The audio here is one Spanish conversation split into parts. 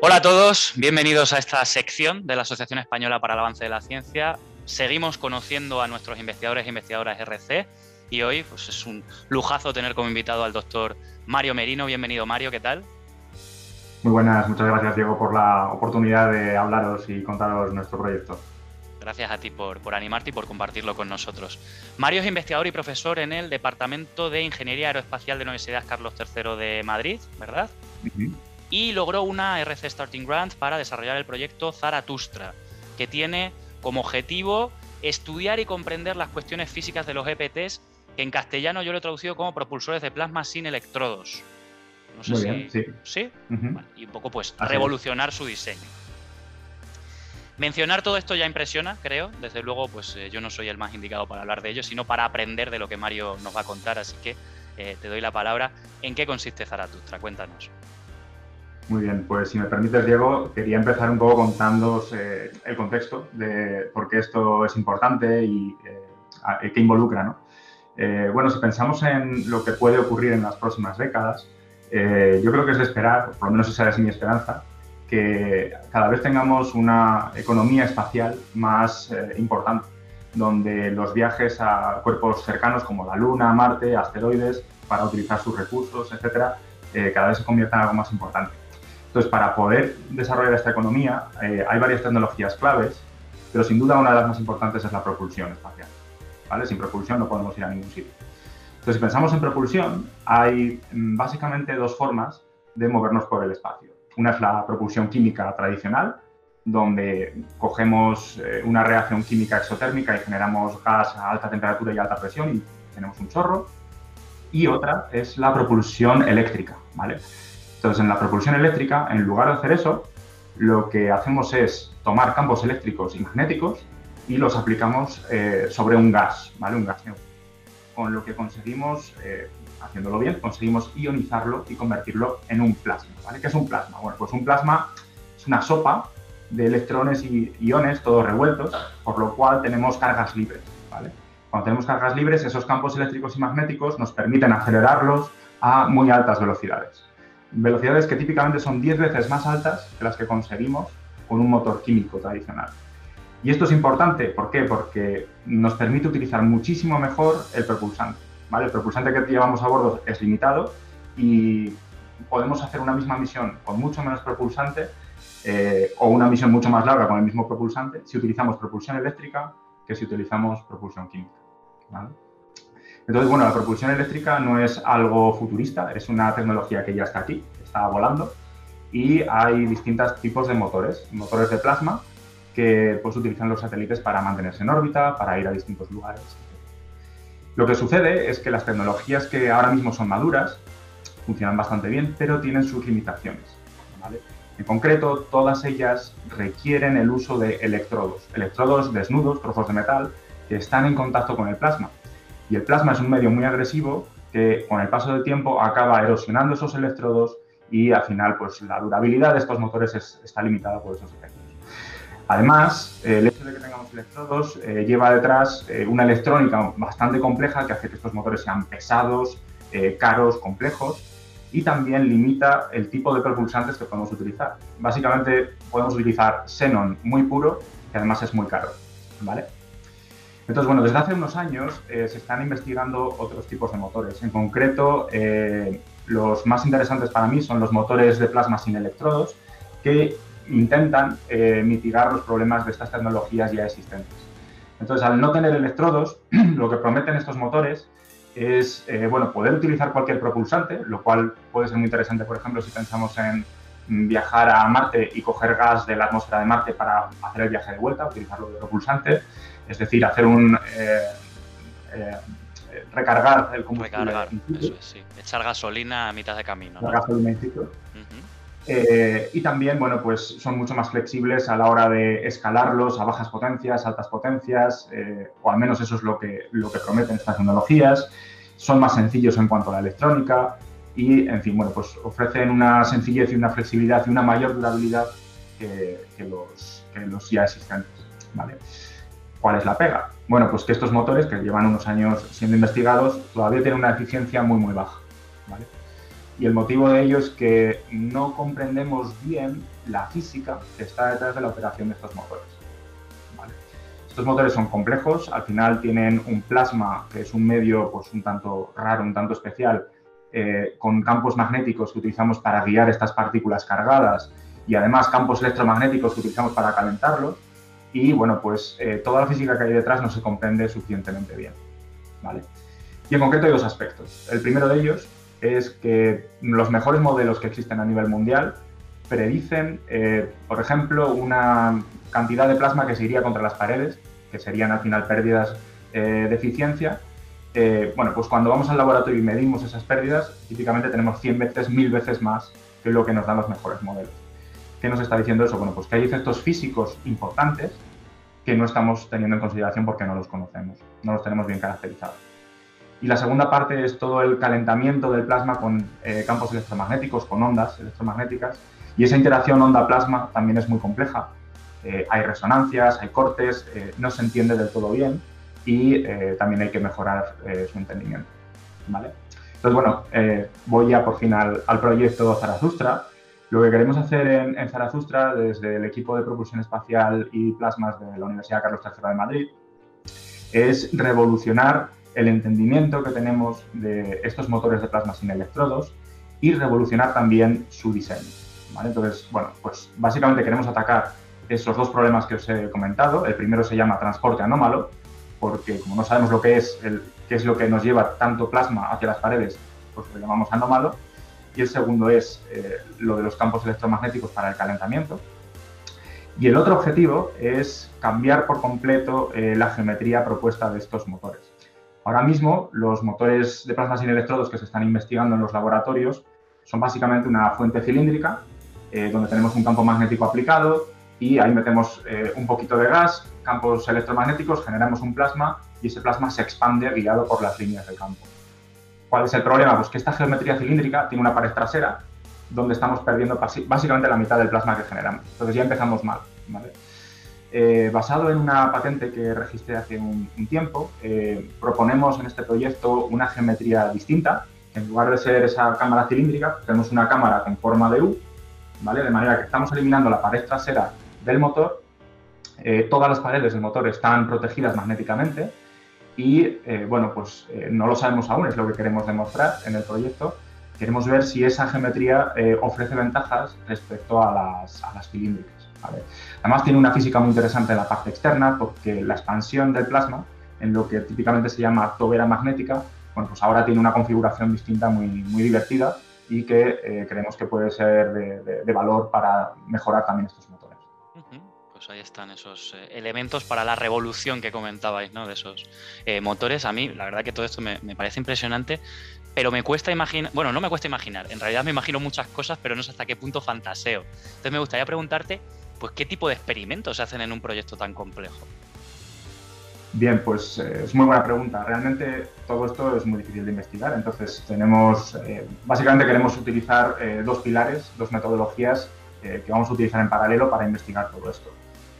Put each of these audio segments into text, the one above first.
Hola a todos, bienvenidos a esta sección de la Asociación Española para el Avance de la Ciencia. Seguimos conociendo a nuestros investigadores e investigadoras RC y hoy pues, es un lujazo tener como invitado al doctor Mario Merino. Bienvenido Mario, ¿qué tal? Muy buenas, muchas gracias Diego por la oportunidad de hablaros y contaros nuestro proyecto. Gracias a ti por, por, animarte y por compartirlo con nosotros. Mario es investigador y profesor en el Departamento de Ingeniería Aeroespacial de la Universidad Carlos III de Madrid, ¿verdad? Y logró una RC Starting Grant para desarrollar el proyecto Zaratustra, que tiene como objetivo estudiar y comprender las cuestiones físicas de los EPTs, que en castellano yo lo he traducido como propulsores de plasma sin electrodos. No sé si. sí. ¿Sí? y un poco, pues, revolucionar su diseño. Mencionar todo esto ya impresiona, creo. Desde luego, pues eh, yo no soy el más indicado para hablar de ello, sino para aprender de lo que Mario nos va a contar. Así que eh, te doy la palabra. ¿En qué consiste Zaratustra? Cuéntanos. Muy bien, pues si me permites, Diego, quería empezar un poco contándoos eh, el contexto de por qué esto es importante y qué involucra. ¿no? bueno, si pensamos en lo que puede ocurrir en las próximas décadas, yo creo que es de esperar, por lo menos esa es mi esperanza, que cada vez tengamos una economía espacial más eh, importante, donde los viajes a cuerpos cercanos como la Luna, Marte, asteroides, para utilizar sus recursos, etcétera, eh, cada vez se conviertan en algo más importante. Entonces, para poder desarrollar esta economía, eh, hay varias tecnologías claves, pero sin duda una de las más importantes es la propulsión espacial. ¿vale? Sin propulsión no podemos ir a ningún sitio. Entonces, si pensamos en propulsión, hay mm, básicamente dos formas de movernos por el espacio. Una es la propulsión química tradicional, donde cogemos eh, una reacción química exotérmica y generamos gas a alta temperatura y alta presión y tenemos un chorro. Y otra es la propulsión eléctrica, ¿vale? Entonces, en la propulsión eléctrica, en lugar de hacer eso, lo que hacemos es tomar campos eléctricos y magnéticos y los aplicamos eh, sobre un gas, ¿vale? Un gas con lo que conseguimos eh, haciéndolo bien, conseguimos ionizarlo y convertirlo en un plasma. ¿vale? ¿Qué es un plasma? Bueno, pues un plasma es una sopa de electrones y iones todos revueltos, por lo cual tenemos cargas libres. ¿vale? Cuando tenemos cargas libres, esos campos eléctricos y magnéticos nos permiten acelerarlos a muy altas velocidades. Velocidades que típicamente son 10 veces más altas que las que conseguimos con un motor químico tradicional. Y esto es importante, ¿por qué? Porque nos permite utilizar muchísimo mejor el propulsante. El propulsante que llevamos a bordo es limitado y podemos hacer una misma misión con mucho menos propulsante eh, o una misión mucho más larga con el mismo propulsante si utilizamos propulsión eléctrica que si utilizamos propulsión química. Entonces, bueno, la propulsión eléctrica no es algo futurista, es una tecnología que ya está aquí, está volando y hay distintos tipos de motores, motores de plasma que pues, utilizan los satélites para mantenerse en órbita, para ir a distintos lugares, lo que sucede es que las tecnologías que ahora mismo son maduras funcionan bastante bien, pero tienen sus limitaciones. En concreto, todas ellas requieren el uso de electrodos, electrodos desnudos, trozos de metal, que están en contacto con el plasma. Y el plasma es un medio muy agresivo que con el paso del tiempo acaba erosionando esos electrodos y al final pues, la durabilidad de estos motores está limitada por esos efectos. Además, el hecho de que tengamos electrodos eh, lleva detrás eh, una electrónica bastante compleja que hace que estos motores sean pesados, eh, caros, complejos y también limita el tipo de propulsantes que podemos utilizar. Básicamente podemos utilizar xenon muy puro, que además es muy caro. ¿vale? Entonces, bueno, desde hace unos años se están investigando otros tipos de motores. En concreto, los más interesantes para mí son los motores de plasma sin electrodos, que intentan eh, mitigar los problemas de estas tecnologías ya existentes. Entonces, al no tener electrodos, lo que prometen estos motores es eh, bueno, poder utilizar cualquier propulsante, lo cual puede ser muy interesante, por ejemplo, si pensamos en viajar a Marte y coger gas de la atmósfera de Marte para hacer el viaje de vuelta, utilizarlo de propulsante, es decir, hacer un... Eh, recargar el combustible. Recargar, eso es, sí. Echar gasolina a mitad de camino. ¿no? gasolina in situ. Eh, y también, bueno, pues son mucho más flexibles a la hora de escalarlos a bajas potencias, altas potencias, eh, o al menos eso es lo que, lo que prometen estas tecnologías. Son más sencillos en cuanto a la electrónica y, en fin, bueno, pues ofrecen una sencillez y una flexibilidad y una mayor durabilidad que, los, que los ya existentes. ¿vale? ¿Cuál es la pega? Bueno, pues que estos motores, que llevan unos años siendo investigados, todavía tienen una eficiencia muy, muy baja. Y el motivo de ello es que no comprendemos bien la física que está detrás de la operación de estos motores. Estos motores son complejos, al final tienen un plasma, que es un medio pues, un tanto raro, un tanto especial, eh, con campos magnéticos que utilizamos para guiar estas partículas cargadas y además campos electromagnéticos que utilizamos para calentarlos. Y bueno, pues eh, toda la física que hay detrás no se comprende suficientemente bien. ¿vale? Y en concreto hay dos aspectos. El primero de ellos es que los mejores modelos que existen a nivel mundial predicen, eh, por ejemplo, una cantidad de plasma que se iría contra las paredes que serían al final pérdidas eh, de eficiencia, bueno, pues cuando vamos al laboratorio y medimos esas pérdidas, típicamente tenemos 100 veces, 1000 veces más que lo que nos dan los mejores modelos. ¿Qué nos está diciendo eso? Bueno, pues que hay efectos físicos importantes que no estamos teniendo en consideración porque no los conocemos, no los tenemos bien caracterizados. Y la segunda parte es todo el calentamiento del plasma con eh, campos electromagnéticos, con ondas electromagnéticas. Y esa interacción onda-plasma también es muy compleja eh, hay resonancias, hay cortes, eh, no se entiende del todo bien y eh, también hay que mejorar su entendimiento. ¿vale? Entonces, bueno, voy ya por fin al, proyecto Zarazustra. Lo que queremos hacer en, en, desde el equipo de propulsión espacial y plasmas de la Universidad Carlos III de Madrid, es revolucionar el entendimiento que tenemos de estos motores de plasma sin electrodos y revolucionar también su diseño. Entonces, bueno, pues básicamente queremos atacar esos dos problemas que os he comentado. El primero se llama transporte anómalo, porque como no sabemos lo que es, qué es lo que nos lleva tanto plasma hacia las paredes, pues lo llamamos anómalo. Y el segundo es eh, lo de los campos electromagnéticos para el calentamiento. Y el otro objetivo es cambiar por completo eh, la geometría propuesta de estos motores. Ahora mismo, los motores de plasma sin electrodos que se están investigando en los laboratorios son básicamente una fuente cilíndrica, eh, donde tenemos un campo magnético aplicado, y ahí metemos un poquito de gas, campos electromagnéticos, generamos un plasma y ese plasma se expande guiado por las líneas del campo. ¿Cuál es el problema? Pues que esta geometría cilíndrica tiene una pared trasera donde estamos perdiendo básicamente la mitad del plasma que generamos. Entonces ya empezamos mal. Eh, basado en una patente que registré hace un, tiempo, eh, proponemos en este proyecto una geometría distinta. En lugar de ser esa cámara cilíndrica, tenemos una cámara con forma de U, ¿vale? de manera que estamos eliminando la pared trasera del motor. Eh, todas las paredes del motor están protegidas magnéticamente y, eh, bueno, pues eh, no lo sabemos aún, es lo que queremos demostrar en el proyecto. Queremos ver si esa geometría ofrece ventajas respecto a las, a las cilíndricas. Además, tiene una física muy interesante en la parte externa porque la expansión del plasma, en lo que típicamente se llama tobera magnética, bueno, pues ahora tiene una configuración distinta muy, muy divertida y que creemos que puede ser de, de valor para mejorar también estos motores. Pues ahí están esos eh, elementos para la revolución que comentabais, ¿no? De esos eh, motores. A mí, la verdad que todo esto me, parece impresionante, pero me cuesta imaginar, bueno, no me cuesta imaginar, en realidad me imagino muchas cosas, pero no sé hasta qué punto fantaseo. Entonces me gustaría preguntarte, pues, ¿qué tipo de experimentos se hacen en un proyecto tan complejo? Bien, pues eh, es muy buena pregunta. Realmente todo esto es muy difícil de investigar. Entonces tenemos, básicamente queremos utilizar dos pilares, dos metodologías que vamos a utilizar en paralelo para investigar todo esto.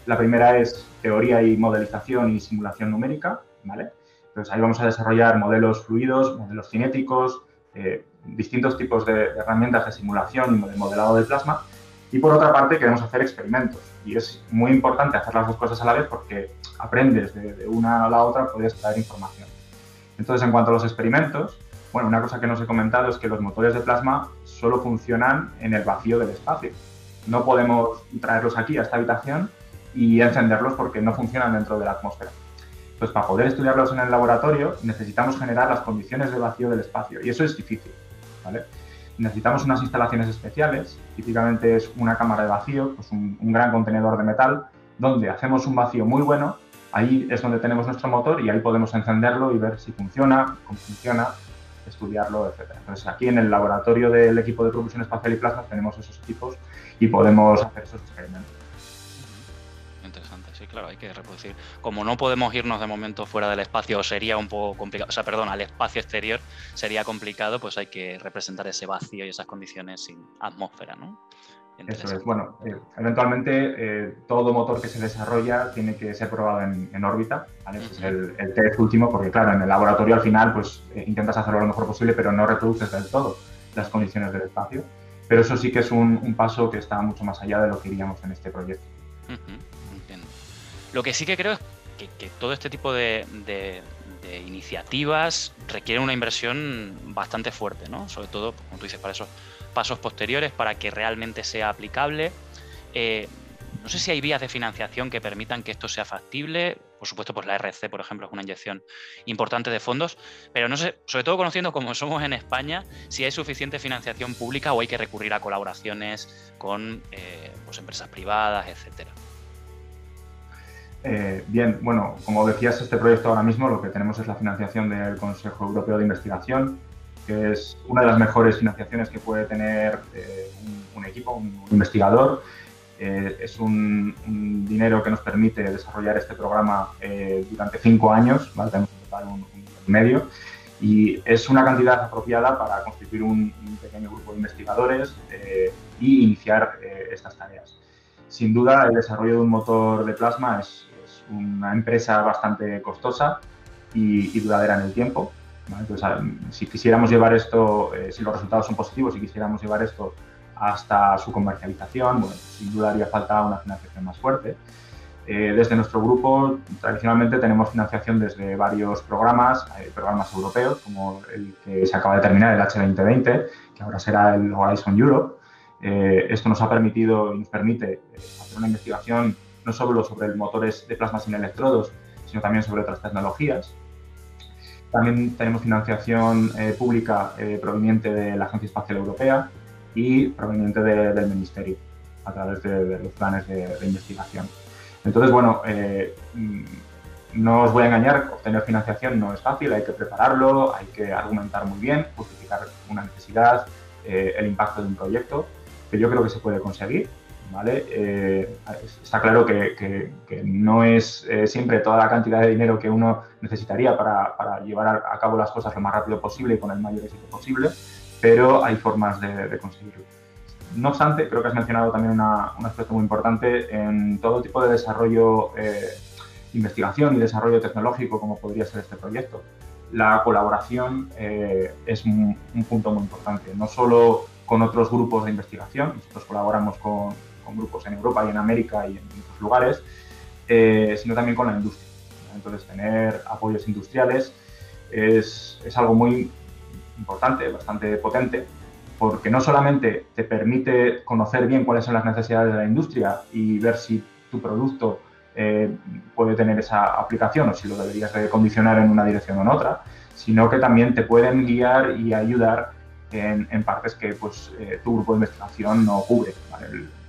La primera es teoría y modelización y simulación numérica, ¿vale? Entonces ahí vamos a desarrollar modelos fluidos, modelos cinéticos, eh, distintos tipos de, herramientas de simulación y de modelado de plasma. Y por otra parte queremos hacer experimentos. Y es muy importante hacer las dos cosas a la vez porque aprendes de, una a la otra, puedes traer información. Entonces, en cuanto a los experimentos, bueno, una cosa que no os he comentado es que los motores de plasma solo funcionan en el vacío del espacio. No podemos traerlos aquí a esta habitación y encenderlos porque no funcionan dentro de la atmósfera. Pues para poder estudiarlos en el laboratorio necesitamos generar las condiciones de vacío del espacio y eso es difícil. ¿vale? Necesitamos unas instalaciones especiales, típicamente es una cámara de vacío, pues un, gran contenedor de metal, donde hacemos un vacío muy bueno, ahí es donde tenemos nuestro motor y ahí podemos encenderlo y ver si funciona, cómo funciona, estudiarlo, etc. Entonces aquí en el laboratorio del equipo de propulsión espacial y plasma tenemos esos equipos y podemos hacer esos experimentos claro, hay que reproducir. Como no podemos irnos de momento fuera del espacio, sería un poco complicado, o sea, perdón, al espacio exterior sería complicado, pues hay que representar ese vacío y esas condiciones sin atmósfera, ¿no? Eso es. Bueno, eh, eventualmente eh, todo motor que se desarrolla tiene que ser probado en, órbita, ¿vale? es el, test último, porque claro, en el laboratorio al final pues eh, intentas hacerlo lo mejor posible, pero no reproduces del todo las condiciones del espacio. Pero eso sí que es un, paso que está mucho más allá de lo que iríamos en este proyecto. Lo que sí que creo es que, todo este tipo de, iniciativas requieren una inversión bastante fuerte, ¿no? Sobre todo, como tú dices, para esos pasos posteriores, para que realmente sea aplicable. Eh, no sé si hay vías de financiación que permitan que esto sea factible. Por supuesto, pues la RC, por ejemplo, es una inyección importante de fondos, pero no sé, sobre todo conociendo cómo somos en España, si hay suficiente financiación pública o hay que recurrir a colaboraciones con eh, pues, empresas privadas, etcétera. Eh, bien, bueno, como decías, este proyecto ahora mismo lo que tenemos es la financiación del Consejo Europeo de Investigación, que es una de las mejores financiaciones que puede tener eh, un, equipo, un, investigador. Eh, es un, dinero que nos permite desarrollar este programa durante cinco años, ¿vale? tenemos un, un medio, y es una cantidad apropiada para constituir un, pequeño grupo de investigadores y iniciar estas tareas. Sin duda, el desarrollo de un motor de plasma es, una empresa bastante costosa y, duradera en el tiempo. Entonces, si quisiéramos llevar esto, eh, si los resultados son positivos, si quisiéramos llevar esto hasta su comercialización, bueno, sin duda haría falta una financiación más fuerte. Eh, desde nuestro grupo, tradicionalmente tenemos financiación desde varios programas, eh, programas europeos, como el que se acaba de terminar, el H2020, que ahora será el Horizon Europe. esto nos ha permitido y nos permite hacer una investigación no solo sobre motores de plasma sin electrodos, sino también sobre otras tecnologías. También tenemos financiación eh, pública eh, proveniente de la Agencia Espacial Europea y proveniente del Ministerio a través de, los planes de, investigación. Entonces, bueno, eh, no os voy a engañar, obtener financiación no es fácil, hay que prepararlo, hay que argumentar muy bien, justificar una necesidad, el impacto de un proyecto, que yo creo que se puede conseguir Eh, está claro que, no es eh, siempre toda la cantidad de dinero que uno necesitaría para, llevar a, cabo las cosas lo más rápido posible y con el mayor éxito posible, pero hay formas de, conseguirlo. No obstante, creo que has mencionado también un aspecto muy importante en todo tipo de desarrollo, eh, investigación y desarrollo tecnológico, como podría ser este proyecto. La colaboración es un, un punto muy importante, no solo con otros grupos de investigación, nosotros colaboramos con, con grupos en Europa y en América y en otros lugares, eh, sino también con la industria. Entonces, tener apoyos industriales es, es algo muy importante, bastante potente, porque no solamente te permite conocer bien cuáles son las necesidades de la industria y ver si tu producto eh, puede tener esa aplicación o si lo deberías de condicionar en una dirección o en otra, sino que también te pueden guiar y ayudar en, en partes que pues, eh, tu grupo de investigación no cubre.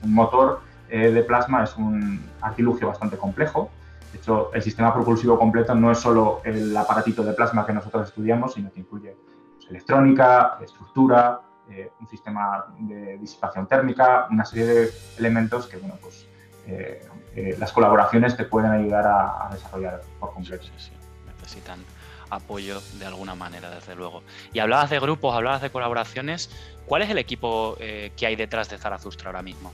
Un motor eh, de plasma es un artilugio bastante complejo. De hecho, el sistema propulsivo completo no es solo el aparatito de plasma que nosotros estudiamos, sino que incluye pues, electrónica, estructura, eh, un sistema de disipación térmica, una serie de elementos que, bueno, pues las colaboraciones te pueden ayudar a, desarrollar por completo. Sí, Necesitan apoyo de alguna manera, desde luego. Y hablabas de grupos, hablabas de colaboraciones. ¿Cuál es el equipo eh, que hay detrás de Zarazustra ahora mismo?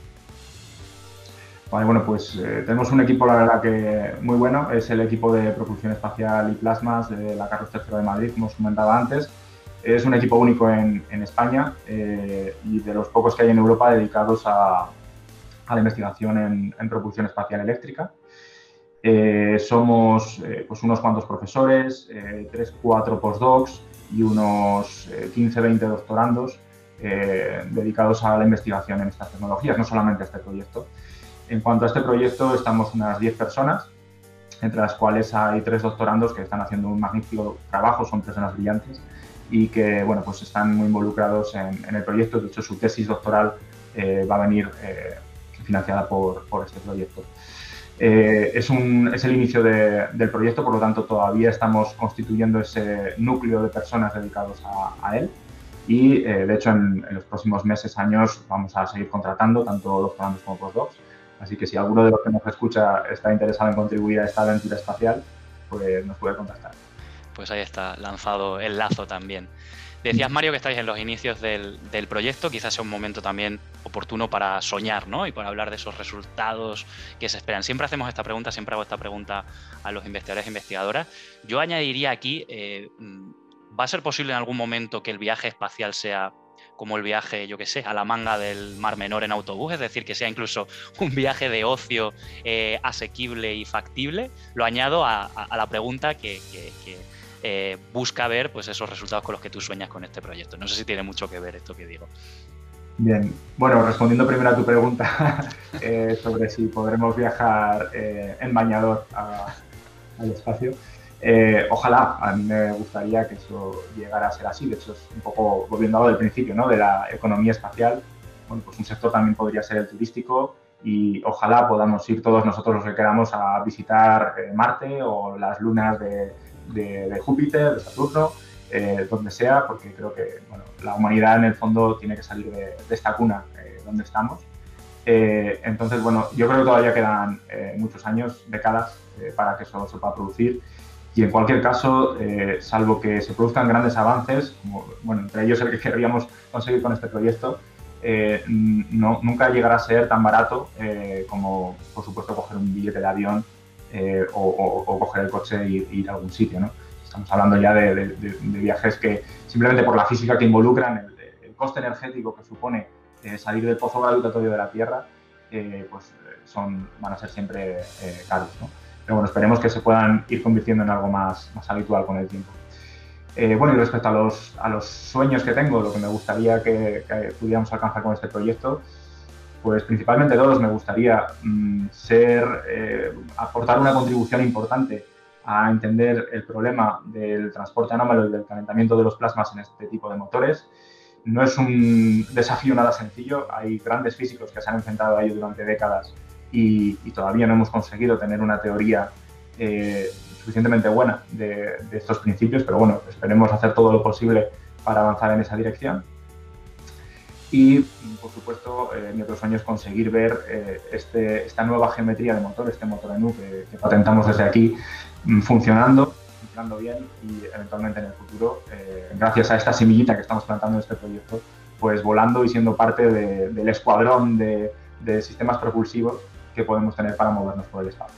Vale, bueno, pues eh, tenemos un equipo, la verdad que muy bueno. Es el equipo de propulsión espacial y plasmas de la Carlos III de Madrid, como os comentaba antes. Es un equipo único en, España eh, y de los pocos que hay en Europa dedicados a, la investigación en propulsión espacial eléctrica. Eh, somos eh, pues unos cuantos profesores, eh, 3, 4 postdocs y unos 15, eh, 20 doctorandos dedicados a la investigación en estas tecnologías, no solamente a este proyecto. En cuanto a este proyecto, estamos unas 10 personas, entre las cuales hay tres doctorandos que están haciendo un magnífico trabajo, son personas brillantes y que bueno, pues están muy involucrados en, el proyecto. De hecho, su tesis doctoral va a venir financiada por, por este proyecto. Eh, es, un, es, el inicio del proyecto, por lo tanto todavía estamos constituyendo ese núcleo de personas dedicados a, él y eh, de hecho en, los próximos meses, años vamos a seguir contratando tanto doctorandos como postdocs. Así que si alguno de los que nos escucha está interesado en contribuir a esta aventura espacial, pues nos puede contactar. Pues ahí está lanzado el lazo también. Decías, Mario, que estáis en los inicios del, proyecto, quizás sea un momento también oportuno para soñar, ¿no? Y para hablar de esos resultados que se esperan. Siempre hacemos esta pregunta, siempre hago esta pregunta a los investigadores e investigadoras. Yo añadiría aquí, eh, ¿va a ser posible en algún momento que el viaje espacial sea como el viaje, yo que sé, a la manga del Mar Menor en autobús, es decir, que sea incluso un viaje de ocio eh, asequible y factible, lo añado a, la pregunta que, eh, busca ver pues, esos resultados con los que tú sueñas con este proyecto. No sé si tiene mucho que ver esto que digo. Bien, bueno, respondiendo primero a tu pregunta eh, sobre si podremos viajar en bañador al espacio. Eh, ojalá, a mí me gustaría que eso llegara a ser así. De hecho, es un poco volviendo a lo del principio, ¿no? De la economía espacial. Bueno, pues un sector también podría ser el turístico y ojalá podamos ir todos nosotros los que queramos a visitar eh, Marte o las lunas de, Júpiter, de Saturno, eh, donde sea, porque creo que bueno, la humanidad en el fondo tiene que salir de, esta cuna donde estamos. entonces, bueno, yo creo que todavía quedan muchos años, décadas, para que eso se pueda producir y en cualquier caso, eh, salvo que se produzcan grandes avances, como, bueno, entre ellos el que querríamos conseguir con este proyecto, eh, no, nunca llegará a ser tan barato eh, como, por supuesto, coger un billete de avión o, coger el coche e ir, a algún sitio. ¿no? Estamos hablando ya de, viajes que simplemente por la física que involucran, el, coste energético que supone salir del pozo gravitatorio de la Tierra, pues son, van a ser siempre caros. ¿no? Pero bueno, esperemos que se puedan ir convirtiendo en algo más, habitual con el tiempo. Eh, bueno, y respecto a los sueños que tengo, lo que me gustaría que, pudiéramos alcanzar con este proyecto, pues principalmente dos, me gustaría mm, ser, eh, aportar una contribución importante a entender el problema del transporte anómalo y del calentamiento de los plasmas en este tipo de motores. No es un desafío nada sencillo, hay grandes físicos que se han enfrentado a ello durante décadas y, todavía no hemos conseguido tener una teoría eh, suficientemente buena de, estos principios, pero bueno, esperemos hacer todo lo posible para avanzar en esa dirección. Y, por supuesto, eh, mi otro sueño es conseguir ver eh, este, esta nueva geometría de motor, este motor en U que, patentamos desde aquí, mm, funcionando, funcionando bien y eventualmente en el futuro, gracias a esta semillita que estamos plantando en este proyecto, pues volando y siendo parte del escuadrón de, sistemas propulsivos que podemos tener para movernos por el espacio.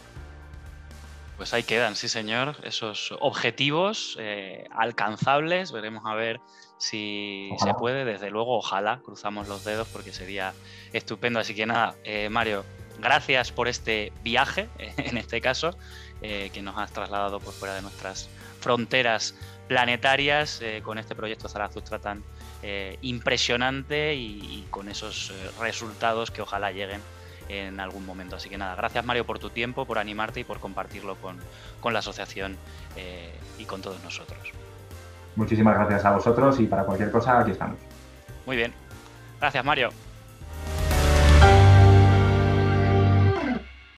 Pues ahí quedan, sí señor, esos objetivos eh, alcanzables. Veremos a ver si se puede. Desde luego, ojalá, cruzamos los dedos porque sería estupendo. Así que nada, eh, Mario, gracias por este viaje, en este caso, eh, que nos has trasladado por fuera de nuestras fronteras planetarias con este proyecto Zaratustra tan impresionante y con esos resultados que ojalá lleguen en algún momento. Así que nada, gracias Mario por tu tiempo, por animarte y por compartirlo con, la asociación eh, y con todos nosotros. Muchísimas gracias a vosotros y para cualquier cosa aquí estamos. Muy bien. Gracias Mario.